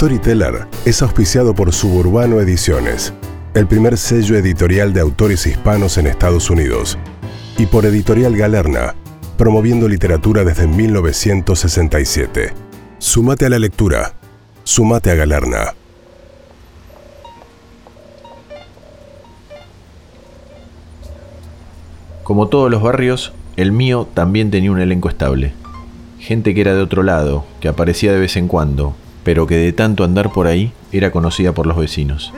Storyteller es auspiciado por Suburbano Ediciones, el primer sello editorial de autores hispanos en Estados Unidos, y por Editorial Galerna, promoviendo literatura desde 1967. Sumate a la lectura. Sumate a Galerna. Como todos los barrios, el mío también tenía un elenco estable. Gente que era de otro lado, que aparecía de vez en cuando, pero que de tanto andar por ahí era conocida por los vecinos.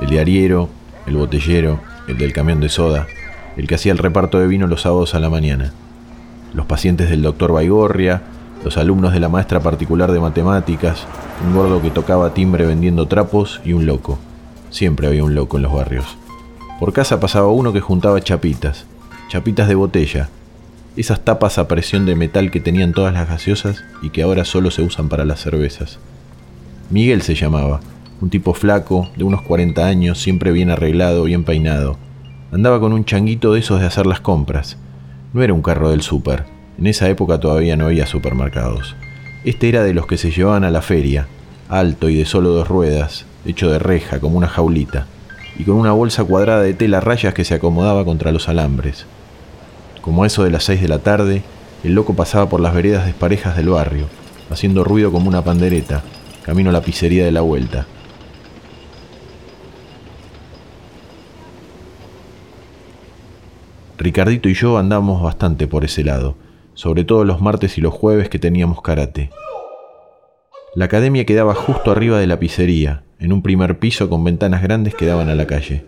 El diariero, el botellero, el del camión de soda, el que hacía el reparto de vino los sábados a la mañana. Los pacientes del doctor Baigorria, los alumnos de la maestra particular de matemáticas, un gordo que tocaba timbre vendiendo trapos y un loco. Siempre había un loco en los barrios. Por casa pasaba uno que juntaba chapitas, chapitas de botella, esas tapas a presión de metal que tenían todas las gaseosas y que ahora solo se usan para las cervezas. Miguel se llamaba, un tipo flaco, de unos 40 años, siempre bien arreglado, bien peinado. Andaba con un changuito de esos de hacer las compras. No era un carro del súper, en esa época todavía no había supermercados. Este era de los que se llevaban a la feria, alto y de solo dos ruedas, hecho de reja como una jaulita, y con una bolsa cuadrada de tela rayas que se acomodaba contra los alambres. Como a eso de las seis de la tarde, el loco pasaba por las veredas desparejas del barrio, haciendo ruido como una pandereta, camino a la pizzería de la vuelta. Ricardito y yo andamos bastante por ese lado, sobre todo los martes y los jueves que teníamos karate. La academia quedaba justo arriba de la pizzería, en un primer piso con ventanas grandes que daban a la calle.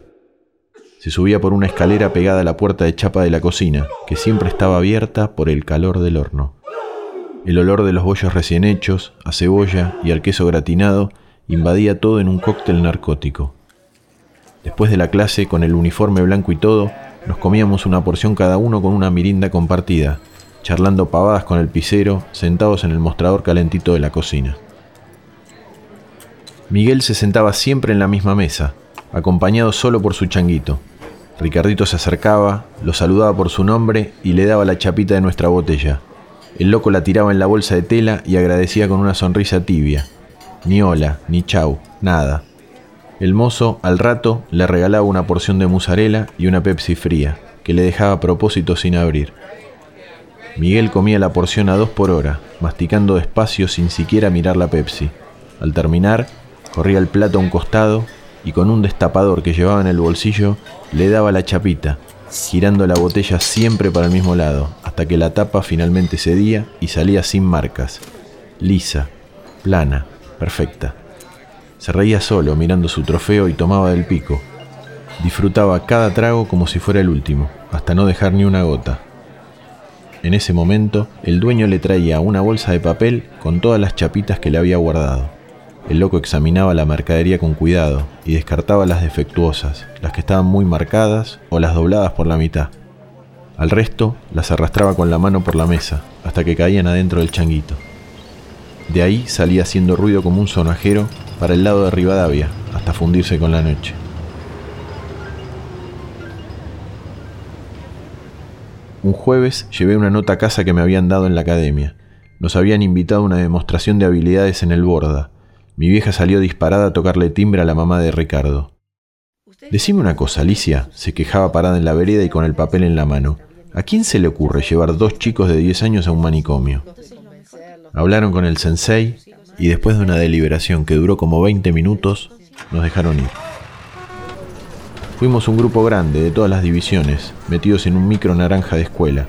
Se subía por una escalera pegada a la puerta de chapa de la cocina, que siempre estaba abierta por el calor del horno. El olor de los bollos recién hechos, a cebolla y al queso gratinado invadía todo en un cóctel narcótico. Después de la clase, con el uniforme blanco y todo, nos comíamos una porción cada uno con una mirinda compartida, charlando pavadas con el pisero, sentados en el mostrador calentito de la cocina. Miguel se sentaba siempre en la misma mesa, acompañado solo por su changuito. Ricardito se acercaba, lo saludaba por su nombre y le daba la chapita de nuestra botella. El loco la tiraba en la bolsa de tela y agradecía con una sonrisa tibia. Ni hola, ni chau, nada. El mozo, al rato, le regalaba una porción de mozzarella y una Pepsi fría, que le dejaba a propósito sin abrir. Miguel comía la porción a dos por hora, masticando despacio sin siquiera mirar la Pepsi. Al terminar, corría el plato a un costado y con un destapador que llevaba en el bolsillo le daba la chapita, girando la botella siempre para el mismo lado, hasta que la tapa finalmente cedía y salía sin marcas, lisa, plana, perfecta. Se reía solo mirando su trofeo y tomaba del pico. Disfrutaba cada trago como si fuera el último, hasta no dejar ni una gota. En ese momento, el dueño le traía una bolsa de papel con todas las chapitas que le había guardado. El loco examinaba la mercadería con cuidado y descartaba las defectuosas, las que estaban muy marcadas o las dobladas por la mitad. Al resto las arrastraba con la mano por la mesa hasta que caían adentro del changuito. De ahí salía haciendo ruido como un sonajero para el lado de Rivadavia hasta fundirse con la noche. Un jueves llevé una nota a casa que me habían dado en la academia. Nos habían invitado a una demostración de habilidades en el Borda. Mi vieja salió disparada a tocarle timbre a la mamá de Ricardo. Decime una cosa, Alicia, se quejaba parada en la vereda y con el papel en la mano. ¿A quién se le ocurre llevar dos chicos de 10 años a un manicomio? Hablaron con el sensei y después de una deliberación que duró como 20 minutos, nos dejaron ir. Fuimos un grupo grande de todas las divisiones, metidos en un micro naranja de escuela.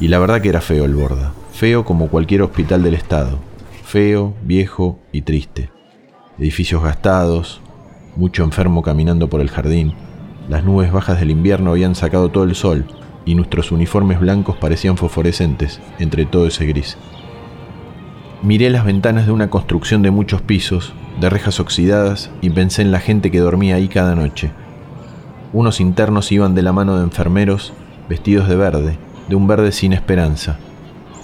Y la verdad que era feo el borda, feo como cualquier hospital del estado, feo, viejo y triste. Edificios gastados, mucho enfermo caminando por el jardín, las nubes bajas del invierno habían sacado todo el sol y nuestros uniformes blancos parecían fosforescentes entre todo ese gris. Miré las ventanas de una construcción de muchos pisos, de rejas oxidadas, y pensé en la gente que dormía ahí cada noche. Unos internos iban de la mano de enfermeros, vestidos de verde, de un verde sin esperanza.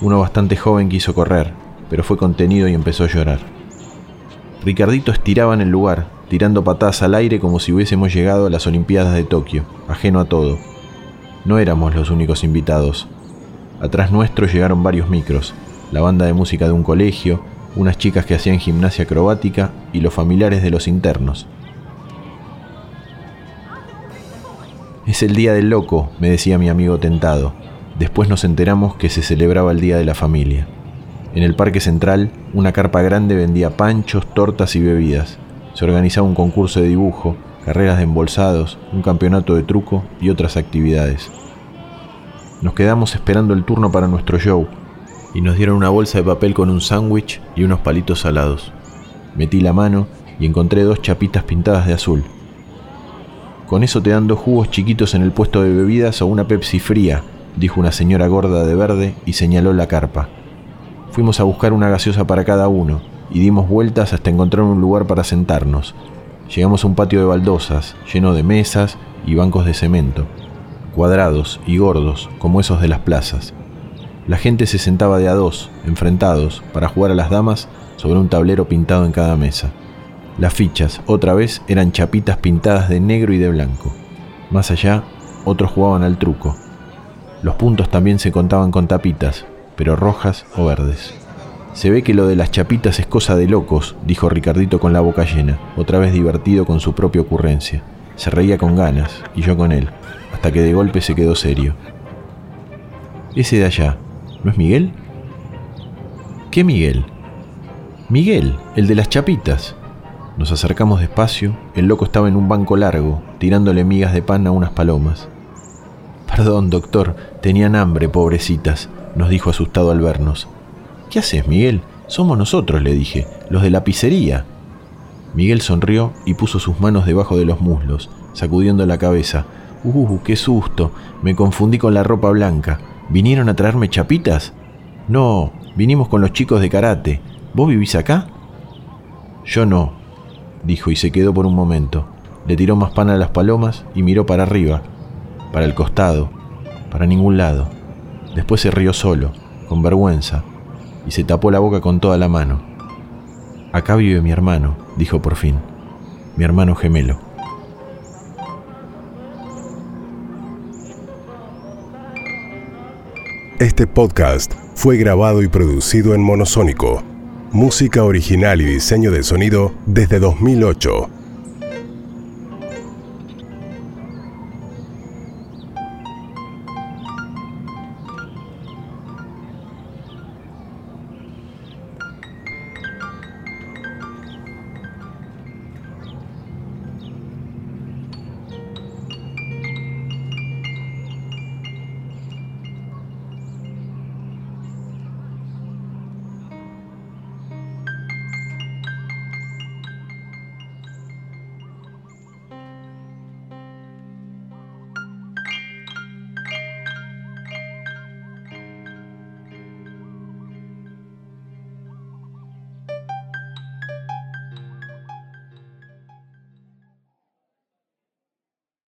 Uno bastante joven quiso correr, pero fue contenido y empezó a llorar. Ricardito estiraba en el lugar, tirando patadas al aire como si hubiésemos llegado a las Olimpiadas de Tokio, ajeno a todo. No éramos los únicos invitados. Atrás nuestro llegaron varios micros, la banda de música de un colegio, unas chicas que hacían gimnasia acrobática y los familiares de los internos. Es el día del loco, me decía mi amigo tentado. Después nos enteramos que se celebraba el Día de la Familia. En el Parque Central, una carpa grande vendía panchos, tortas y bebidas. Se organizaba un concurso de dibujo, carreras de embolsados, un campeonato de truco y otras actividades. Nos quedamos esperando el turno para nuestro show y nos dieron una bolsa de papel con un sándwich y unos palitos salados. Metí la mano y encontré dos chapitas pintadas de azul. Con eso te dan dos jugos chiquitos en el puesto de bebidas o una Pepsi fría, dijo una señora gorda de verde y señaló la carpa. Fuimos a buscar una gaseosa para cada uno y dimos vueltas hasta encontrar un lugar para sentarnos. Llegamos a un patio de baldosas, lleno de mesas y bancos de cemento, cuadrados y gordos como esos de las plazas. La gente se sentaba de a dos, enfrentados, para jugar a las damas sobre un tablero pintado en cada mesa. Las fichas, otra vez, eran chapitas pintadas de negro y de blanco. Más allá, otros jugaban al truco. Los puntos también se contaban con tapitas, pero rojas o verdes. Se ve que lo de las chapitas es cosa de locos, dijo Ricardito con la boca llena, otra vez divertido con su propia ocurrencia. Se reía con ganas, y yo con él, hasta que de golpe se quedó serio. Ese de allá, ¿no es Miguel? ¿Qué Miguel? Miguel, el de las chapitas. Nos acercamos despacio, el loco estaba en un banco largo, tirándole migas de pan a unas palomas. Perdón, doctor, tenían hambre, pobrecitas, nos dijo asustado al vernos. ¿Qué haces, Miguel? Somos nosotros, le dije, los de la pizzería. Miguel sonrió y puso sus manos debajo de los muslos, sacudiendo la cabeza. ¡Uh, qué susto! Me confundí con la ropa blanca. ¿Vinieron a traerme chapitas? No, vinimos con los chicos de karate. ¿Vos vivís acá? Yo no, dijo y se quedó por un momento. Le tiró más pan a las palomas y miró para arriba, para el costado, para ningún lado. Después se rió solo, con vergüenza, y se tapó la boca con toda la mano. Acá vive mi hermano, dijo por fin, mi hermano gemelo. Este podcast fue grabado y producido en Monosónico. Música original y diseño de sonido desde 2008.